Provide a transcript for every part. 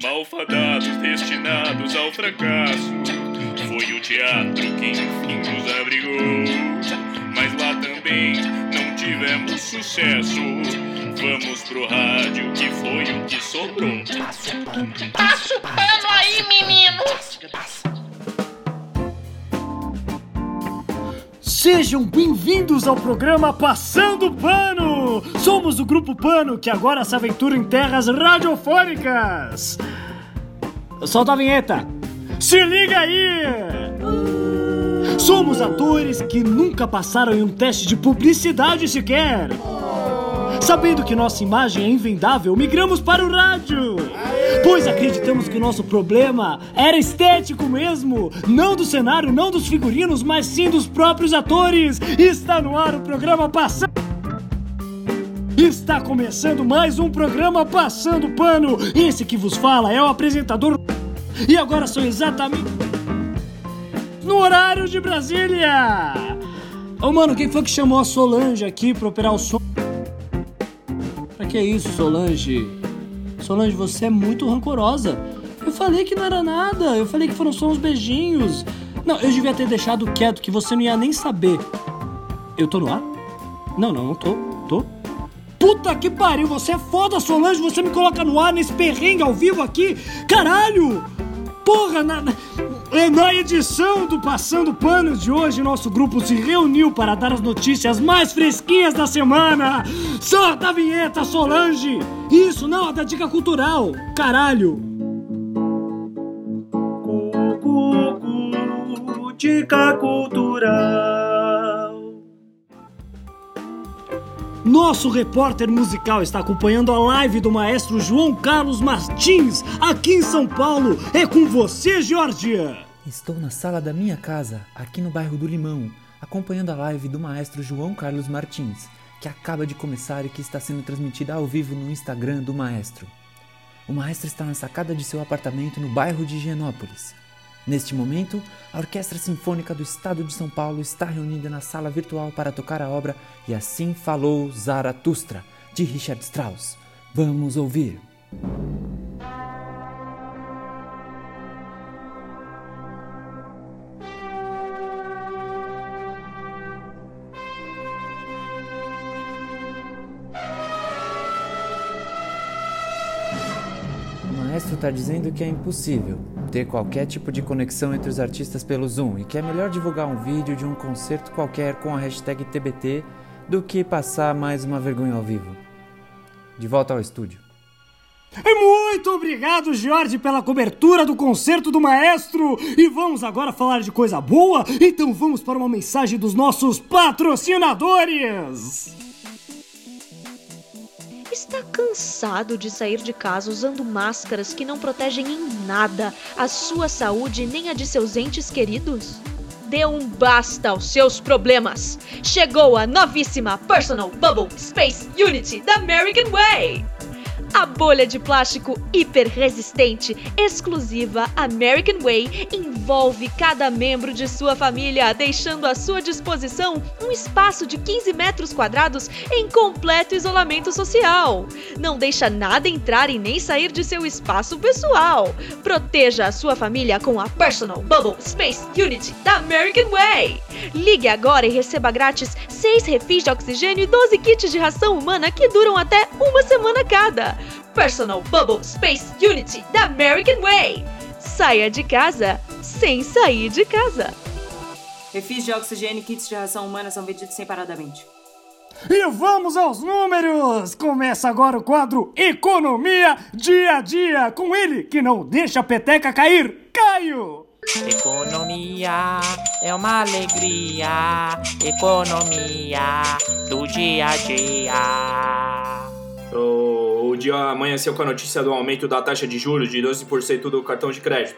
Malfadados destinados ao fracasso. Foi o teatro que enfim nos abrigou. Mas lá também não tivemos sucesso. Vamos pro rádio que foi o que sobrou. Passa o pano aí, menino! Sejam bem-vindos ao programa Passando Pano! Somos o Grupo Pano que agora se aventura em terras radiofônicas! Solta a vinheta! Se liga aí! Somos atores que nunca passaram em um teste de publicidade sequer! Sabendo que nossa imagem é invendável, migramos para o rádio! Pois acreditamos que o nosso problema era estético mesmo, não do cenário, não dos figurinos, mas sim dos próprios atores. Está no ar o programa Passando. Está começando mais um programa Passando Pano. Esse que vos fala é o apresentador. E agora sou exatamente no horário de Brasília. Ô mano, quem foi que chamou a Solange aqui pra operar o som? Pra que isso, Solange? Solange, você é muito rancorosa. Eu falei que não era nada, eu falei que foram só uns beijinhos. Não, eu devia ter deixado quieto, que você não ia nem saber. Eu tô no ar? Não, não, não tô. Tô? Puta que pariu, você é foda, Solange, você me coloca no ar nesse perrengue ao vivo aqui. Caralho! Porra, na, é na edição do Passando Panos de hoje, nosso grupo se reuniu para dar as notícias mais fresquinhas da semana. Solta a vinheta, Solange! Isso, não, a da dica cultural. Caralho! Dica cultural. Nosso repórter musical está acompanhando a live do maestro João Carlos Martins, aqui em São Paulo. É com você, Georgia! Estou na sala da minha casa, aqui no bairro do Limão, acompanhando a live do maestro João Carlos Martins, que acaba de começar e que está sendo transmitida ao vivo no Instagram do maestro. O maestro está na sacada de seu apartamento no bairro de Higienópolis. Neste momento, a Orquestra Sinfônica do Estado de São Paulo está reunida na sala virtual para tocar a obra E Assim Falou Zaratustra, de Richard Strauss. Vamos ouvir. Está dizendo que é impossível ter qualquer tipo de conexão entre os artistas pelo Zoom e que é melhor divulgar um vídeo de um concerto qualquer com a hashtag TBT do que passar mais uma vergonha ao vivo. De volta ao estúdio. Muito obrigado, Jorge, pela cobertura do concerto do maestro. E vamos agora falar de coisa boa? Então vamos para uma mensagem dos nossos patrocinadores. Está cansado de sair de casa usando máscaras que não protegem em nada a sua saúde nem a de seus entes queridos? Dê um basta aos seus problemas! Chegou a novíssima Personal Bubble Space Unity da American Way! A bolha de plástico hiper resistente, exclusiva American Way, envolve cada membro de sua família, deixando à sua disposição um espaço de 15 metros quadrados em completo isolamento social. Não deixa nada entrar e nem sair de seu espaço pessoal. Proteja a sua família com a Personal Bubble Space Unity da American Way. Ligue agora e receba grátis 6 refis de oxigênio e 12 kits de ração humana que duram até uma semana cada. Personal Bubble Space Unity da American Way. Saia de casa sem sair de casa. Refis de oxigênio e kits de ração humana são vendidos separadamente. E vamos aos números! Começa agora o quadro Economia Dia a Dia, com ele que não deixa a peteca cair, Caio! Economia é uma alegria, economia do dia a dia. O, o dia amanheceu com a notícia do aumento da taxa de juros de 12% do cartão de crédito.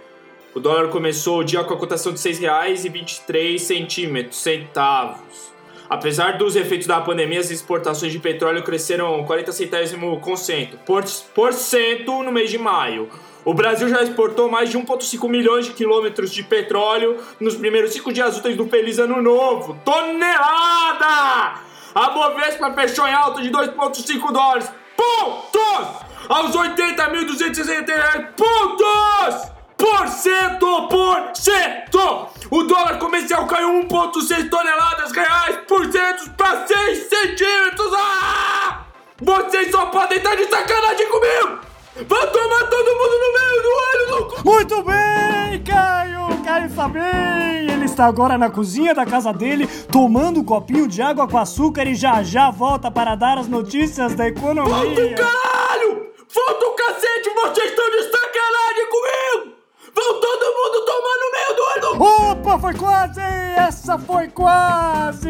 O dólar começou o dia com a cotação de R$ 6,23 centavos. Apesar dos efeitos da pandemia, as exportações de petróleo cresceram 40 centésimos por cento, por, por cento no mês de maio. O Brasil já exportou mais de 1,5 milhões de quilômetros de petróleo nos primeiros cinco dias úteis do Feliz Ano Novo. Tonelada! A Bovespa fechou em alta de 2,5 dólares. Pontos! aos 80.260 reais pontos! Por cento por cento! O dólar comercial caiu 1,6 toneladas reais por cento para 6 centímetros! Ah! Vocês só podem estar de sacanagem comigo! Vão tomar todo mundo no meio do olho cu! Muito bem, Caio! Caio está bem! Ele está agora na cozinha da casa dele, tomando um copinho de água com açúcar e já já volta para dar as notícias da economia. Volta o caralho! Volta o cacete! Vocês estão de sacanagem comigo! Vão todo mundo tomar no meio do olho. Opa, foi quase! Essa foi quase!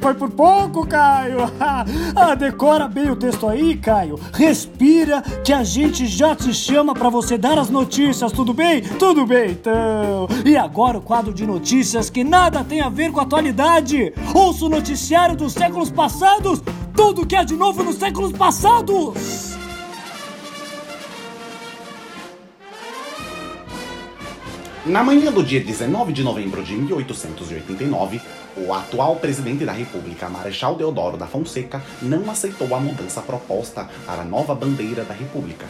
Foi por pouco, Caio! ah, decora bem o texto aí, Caio. Respira que a gente já te chama para você dar as notícias, tudo bem? Tudo bem, então. E agora o quadro de notícias que nada tem a ver com a atualidade. Ouça o noticiário dos séculos passados. Tudo que é de novo nos séculos passados. Na manhã do dia 19 de novembro de 1889, o atual presidente da República, Marechal Deodoro da Fonseca, não aceitou a mudança proposta para a nova bandeira da República.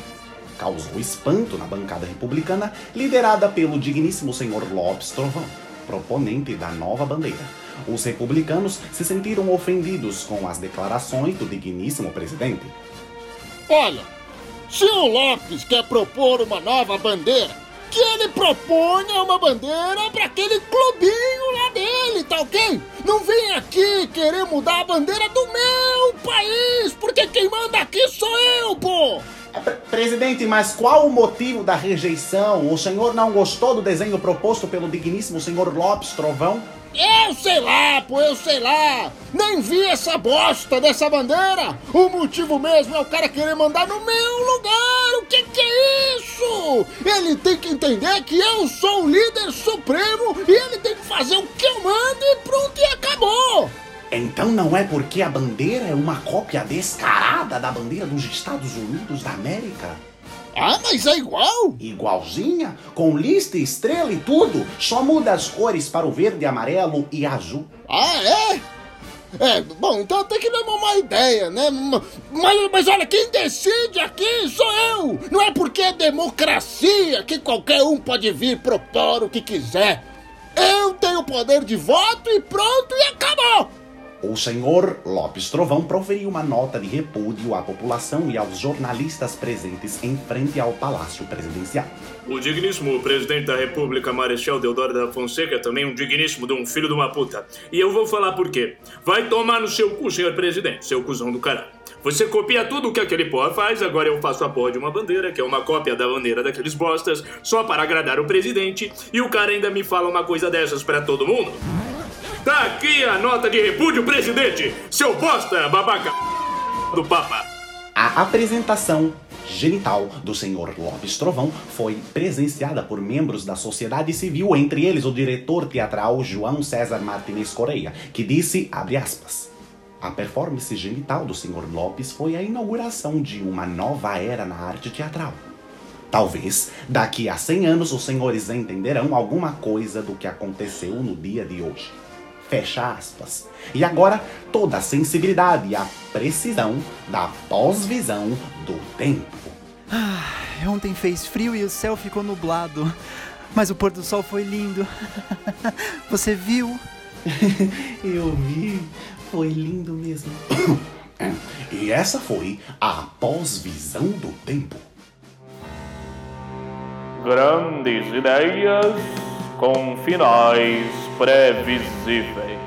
Causou espanto na bancada republicana, liderada pelo digníssimo senhor Lopes Trovão, proponente da nova bandeira. Os republicanos se sentiram ofendidos com as declarações do digníssimo presidente. Olha, se o Lopes quer propor uma nova bandeira, que ele proponha uma bandeira para aquele clubinho lá dele, tá ok? Não vem aqui querer mudar a bandeira do meu país, porque quem manda aqui sou eu, pô! Presidente, mas qual o motivo da rejeição? O senhor não gostou do desenho proposto pelo digníssimo senhor Lopes Trovão? Eu sei lá, pô, eu sei lá. Nem vi essa bosta dessa bandeira. O motivo mesmo é o cara querer mandar no meu Ele tem que entender que eu sou o líder supremo e ele tem que fazer o que eu mando e pronto e acabou. Então não é porque a bandeira é uma cópia descarada da bandeira dos Estados Unidos da América? Ah, mas é igual? Igualzinha, com lista, estrela e tudo. Só muda as cores para o verde, amarelo e azul. Ah, é? É, bom, então tem que dar uma má ideia, né? Mas, mas olha, quem decide aqui sou eu! Não é porque é democracia que qualquer um pode vir propor o que quiser. Eu tenho poder de voto e pronto e acabou! O senhor Lopes Trovão proferiu uma nota de repúdio à população e aos jornalistas presentes em frente ao Palácio Presidencial. O digníssimo presidente da República, Marechal Deodoro da Fonseca, também um digníssimo de um filho de uma puta. E eu vou falar por quê. Vai tomar no seu cu, senhor presidente, seu cuzão do caralho. Você copia tudo o que aquele porra faz, agora eu faço a porra de uma bandeira, que é uma cópia da bandeira daqueles bostas, só para agradar o presidente, e o cara ainda me fala uma coisa dessas para todo mundo? Tá aqui a nota de repúdio, presidente! Seu bosta, babaca do Papa! A apresentação genital do senhor Lopes Trovão foi presenciada por membros da sociedade civil, entre eles o diretor teatral João César Martinez Correia, que disse, abre aspas, a performance genital do senhor Lopes foi a inauguração de uma nova era na arte teatral. Talvez, daqui a 100 anos, os senhores entenderão alguma coisa do que aconteceu no dia de hoje. Fecha aspas. E agora, toda a sensibilidade e a precisão da pós-visão do tempo. Ah, ontem fez frio e o céu ficou nublado. Mas o pôr do sol foi lindo. Você viu? Eu vi. Foi lindo mesmo. e essa foi a pós-visão do tempo. Grandes ideias com finais previsíveis.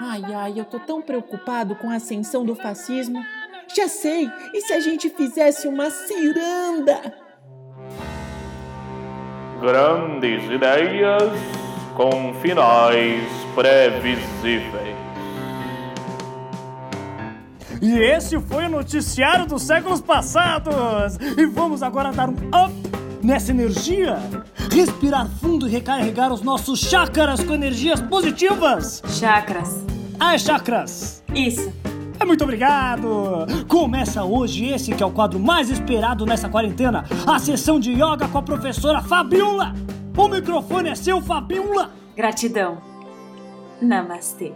Ai, ai, eu tô tão preocupado com a ascensão do fascismo. Já sei! E se a gente fizesse uma ciranda? Grandes ideias com finais previsíveis. E esse foi o noticiário dos séculos passados! E vamos agora dar um up nessa energia? Respirar fundo e recarregar os nossos chakras com energias positivas? Chakras. Ah, chakras! Isso. É muito obrigado! Começa hoje esse que é o quadro mais esperado nessa quarentena, a sessão de yoga com a professora Fabiola! O microfone é seu, Fabiola! Gratidão. Namastê.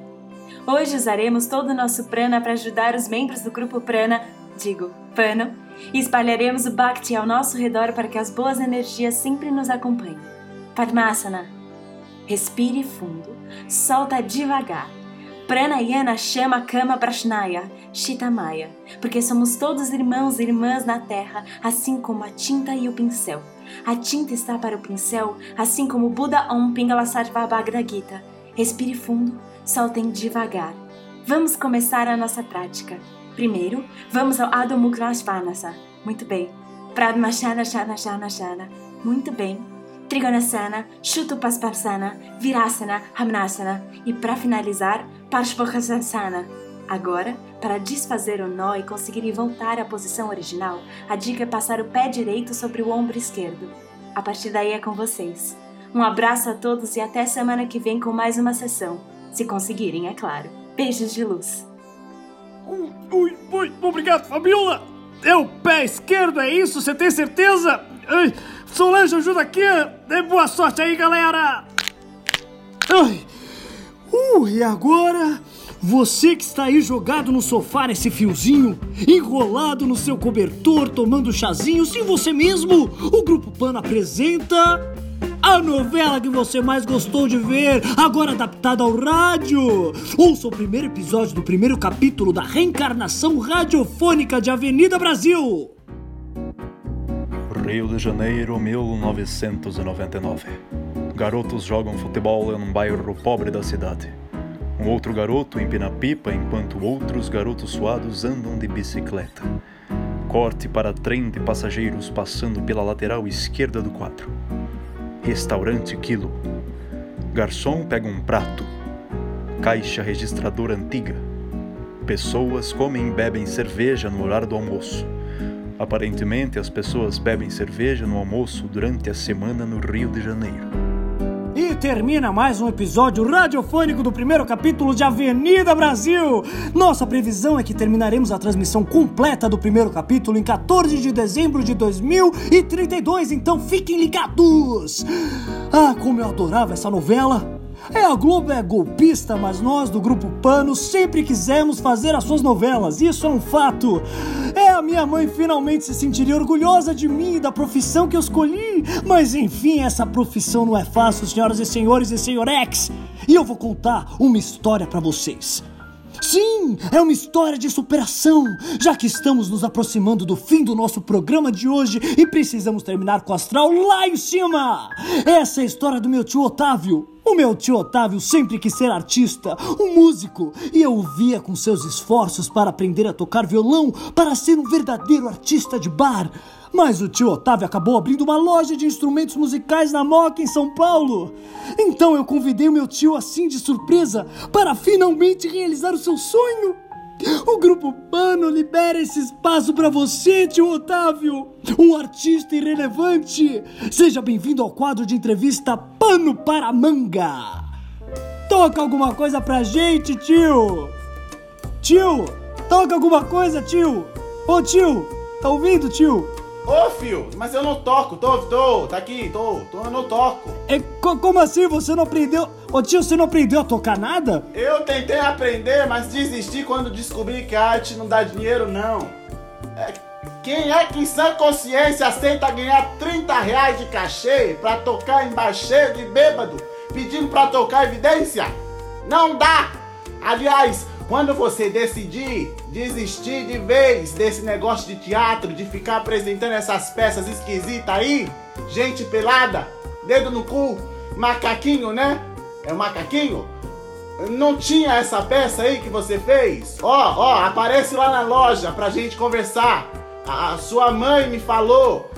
Hoje usaremos todo o nosso prana para ajudar os membros do grupo prana digo, pano, e espalharemos o Bhakti ao nosso redor para que as boas energias sempre nos acompanhem. Padmasana. Respire fundo, solta devagar. Pranayana chama Kama Prashnaya, Shitamaya, porque somos todos irmãos e irmãs na Terra, assim como a tinta e o pincel. A tinta está para o pincel, assim como Buda Om Pingala Sarva Gita. Respire fundo, soltem devagar. Vamos começar a nossa prática. Primeiro, vamos ao Adho Mukha. Muito bem. Pradmashana Shana Shana Shana. Muito bem. Trigonasana, Shutupaspasana, Virasana, Hamnasana e para finalizar, Parshvokasana. Agora, para desfazer o nó e conseguir voltar à posição original, a dica é passar o pé direito sobre o ombro esquerdo. A partir daí é com vocês. Um abraço a todos e até semana que vem com mais uma sessão. Se conseguirem, é claro. Beijos de luz. Ui, ui, ui, obrigado, Fabiola! É o pé esquerdo, é isso? Você tem certeza? Ai, Solange, ajuda aqui! Dê boa sorte aí, galera! Ai, uh, e agora? Você que está aí jogado no sofá nesse fiozinho, enrolado no seu cobertor, tomando chazinho, sim, você mesmo, o Grupo Pano apresenta a novela que você mais gostou de ver, agora adaptada ao rádio. Ouça o primeiro episódio do primeiro capítulo da reencarnação radiofônica de Avenida Brasil. Rio de Janeiro, 1999. Garotos jogam futebol em um bairro pobre da cidade. Um outro garoto empina pipa enquanto outros garotos suados andam de bicicleta. Corte para trem de passageiros passando pela lateral esquerda do quadro. Restaurante Quilo. Garçom pega um prato. Caixa registradora antiga. Pessoas comem e bebem cerveja no horário do almoço. Aparentemente, as pessoas bebem cerveja no almoço durante a semana no Rio de Janeiro. Termina mais um episódio radiofônico do primeiro capítulo de Avenida Brasil. Nossa previsão é que terminaremos a transmissão completa do primeiro capítulo em 14 de dezembro de 2032, então fiquem ligados! Ah, como eu adorava essa novela! É, a Globo é golpista, mas nós do Grupo Pano sempre quisemos fazer as suas novelas, isso é um fato. Minha mãe finalmente se sentiria orgulhosa de mim e da profissão que eu escolhi. Mas enfim, essa profissão não é fácil, senhoras e senhores e senhorex. E eu vou contar uma história para vocês. Sim, é uma história de superação, já que estamos nos aproximando do fim do nosso programa de hoje e precisamos terminar com o astral lá em cima. Essa é a história do meu tio Otávio. O meu tio Otávio sempre quis ser artista, um músico, e eu o via com seus esforços para aprender a tocar violão para ser um verdadeiro artista de bar. Mas o tio Otávio acabou abrindo uma loja de instrumentos musicais na Moca, em São Paulo. Então eu convidei o meu tio assim de surpresa para finalmente realizar o seu sonho. O Grupo Pano libera esse espaço para você, tio Otávio, um artista irrelevante. Seja bem-vindo ao quadro de entrevista Pano para Manga. Toca alguma coisa pra gente, tio. Tio, toca alguma coisa, tio. Ô, tio, tá ouvindo, tio? Ô, fio, mas eu não toco, tô, tô, tá aqui, tô, tô, eu não toco. É, co como assim? Você não aprendeu? Ô tio, você não aprendeu a tocar nada? Eu tentei aprender, mas desisti quando descobri que a arte não dá dinheiro, não. É, quem é que em sã consciência aceita ganhar 30 reais de cachê pra tocar em baixeiro de bêbado, pedindo pra tocar evidência? Não dá! Aliás, quando você decidir desistir de vez desse negócio de teatro, de ficar apresentando essas peças esquisitas aí, gente pelada, dedo no cu, macaquinho, né? É um macaquinho? Não tinha essa peça aí que você fez? Ó, ó, aparece lá na loja pra gente conversar. A sua mãe me falou.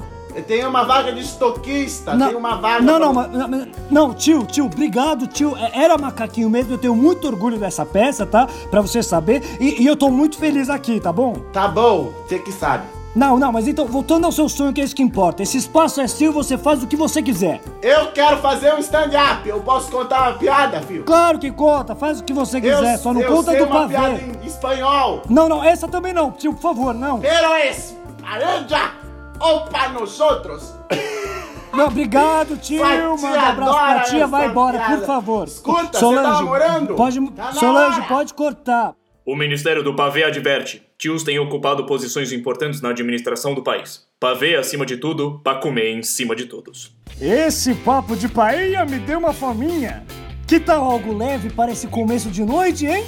Tem uma vaga de estoquista, não, tem uma vaga. Não, não, não, não, não, tio, tio, obrigado, tio. É, era macaquinho mesmo, eu tenho muito orgulho dessa peça, tá? Pra você saber. E, e eu tô muito feliz aqui, tá bom? Tá bom, você que sabe. Não, não, mas então, voltando ao seu sonho, que é isso que importa. Esse espaço é seu, você faz o que você quiser. Eu quero fazer um stand-up. Eu posso contar uma piada, filho? Claro que conta, faz o que você quiser, eu, só não eu conta sei do uma pavê. piada em espanhol. Não, não, essa também não, tio, por favor, não. Pero es paranja ou para nosotros. Não, obrigado, tio. Manda um abraço pra tia, vai embora, piada. por favor. Escuta, Solange, você tá namorando? Pode, Tá Solange, hora. pode cortar. O Ministério do Pavê adverte. Tios têm ocupado posições importantes na administração do país. Pavê acima de tudo, pra comer em cima de todos. Esse papo de paella me deu uma fominha. Que tal algo leve para esse começo de noite, hein?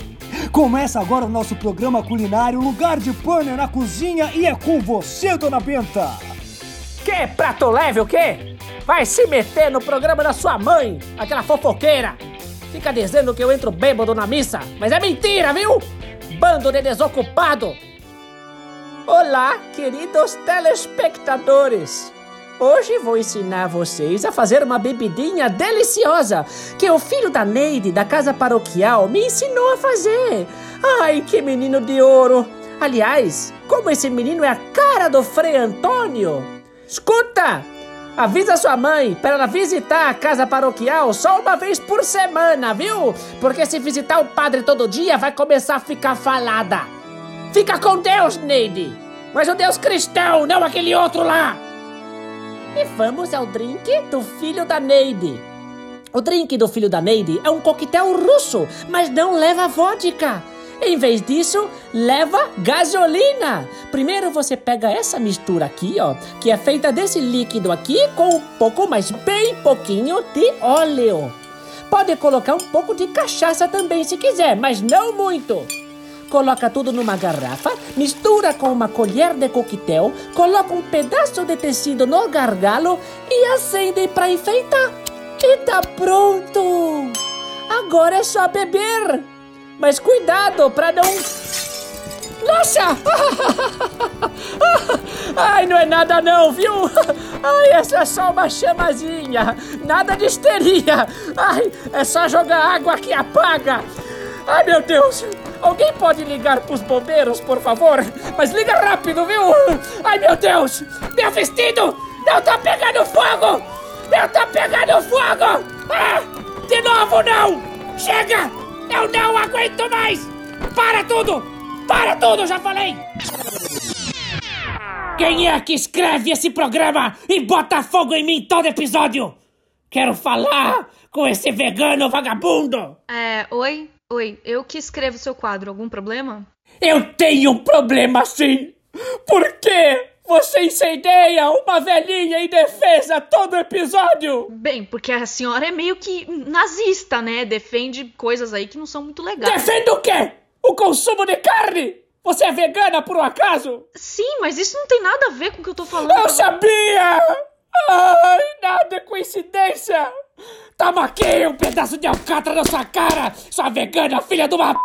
Começa agora o nosso programa culinário Lugar de Pano na Cozinha e é com você, Dona Benta. Que prato leve o quê? Vai se meter no programa da sua mãe, aquela fofoqueira. Fica dizendo que eu entro bêbado na missa, mas é mentira, viu? Bando de desocupado. Olá, queridos telespectadores. Hoje vou ensinar vocês a fazer uma bebidinha deliciosa que o filho da Neide da casa paroquial me ensinou a fazer. Ai, que menino de ouro! Aliás, como esse menino é a cara do Frei Antônio. Escuta! Avisa sua mãe para ela visitar a casa paroquial só uma vez por semana, viu? Porque se visitar o padre todo dia vai começar a ficar falada. Fica com Deus, Neide! Mas o Deus cristão, não aquele outro lá! E vamos ao drink do filho da Neide. O drink do filho da Neide é um coquetel russo, mas não leva vodka. Em vez disso, leva gasolina. Primeiro você pega essa mistura aqui, ó, que é feita desse líquido aqui com um pouco, mas bem pouquinho de óleo. Pode colocar um pouco de cachaça também se quiser, mas não muito. Coloca tudo numa garrafa, mistura com uma colher de coquetel, coloca um pedaço de tecido no gargalo e acende para enfeitar. E tá pronto! Agora é só beber! Mas cuidado para não. Nossa! Ai, não é nada não, viu? Ai, essa é só uma chamazinha. Nada de histeria. Ai, é só jogar água que apaga. Ai, meu Deus. Alguém pode ligar pros bombeiros, por favor? Mas liga rápido, viu? Ai, meu Deus. Meu vestido não tá pegando fogo. Não tá pegando fogo. Ah, de novo não. Chega. Eu não aguento mais. Para tudo. Para tudo, já falei. Quem é que escreve esse programa e bota fogo em mim todo episódio? Quero falar com esse vegano vagabundo! É, oi? Oi, eu que escrevo seu quadro, algum problema? Eu tenho um problema sim! Por quê? Você incendeia uma velhinha em defesa todo episódio! Bem, porque a senhora é meio que nazista, né? Defende coisas aí que não são muito legais. Defende o quê? O consumo de carne? Você é vegana por um acaso? Sim, mas isso não tem nada a ver com o que eu tô falando. Eu sabia! Ai, nada é coincidência! Toma aqui um pedaço de alcatra na sua cara, sua vegana filha de uma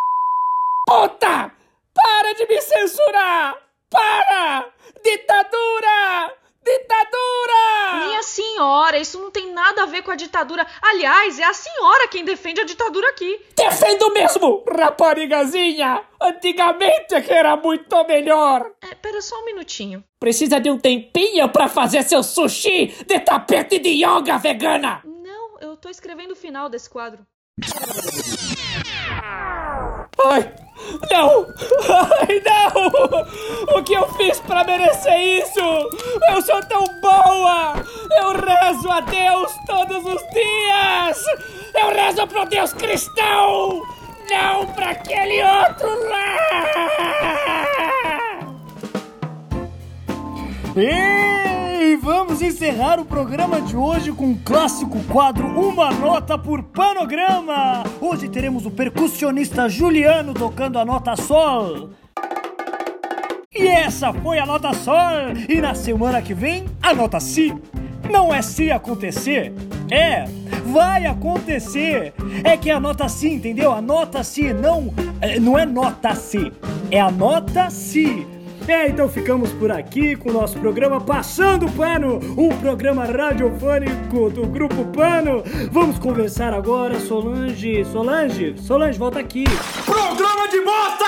puta! Para de me censurar! Para! Ditadura! Ditadura! Minha senhora, isso não tem nada a ver com a ditadura. Aliás, é a senhora quem defende a ditadura aqui. Defendo mesmo, raparigazinha! Antigamente é que era muito melhor! É, pera só um minutinho. Precisa de um tempinho pra fazer seu sushi de tapete de yoga vegana! Tô escrevendo o final desse quadro. Ai, não! Ai, não! O que eu fiz pra merecer isso? Eu sou tão boa! Eu rezo a Deus todos os dias! Eu rezo pro Deus cristão! Não pra aquele outro lá! E vamos encerrar o programa de hoje com o clássico quadro Uma Nota por Panograma. Hoje teremos o percussionista Juliano tocando a nota Sol. E essa foi a nota Sol. E na semana que vem, a nota Si. Não é se acontecer, é, vai acontecer. É que a nota Si, entendeu? A nota Si não, é, não é nota Si, é a nota Si. É, então ficamos por aqui com o nosso programa Passando Pano, um programa radiofônico do Grupo Pano. Vamos conversar agora, Solange. Solange, Solange, volta aqui. Programa de bosta!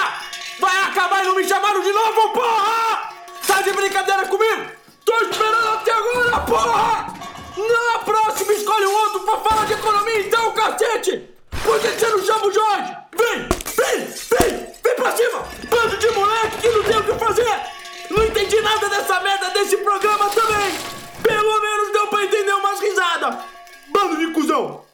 Vai acabar e não me chamaram de novo, porra! Tá de brincadeira comigo? Tô esperando até agora, porra! Na próxima escolhe um outro pra falar de economia então, cacete! Por que você não chama o Jorge? Vem, vem, vem! Pra cima! Bando de moleque que não tem o que fazer! Não entendi nada dessa merda desse programa também! Pelo menos deu pra entender umas risadas! Bando de cuzão!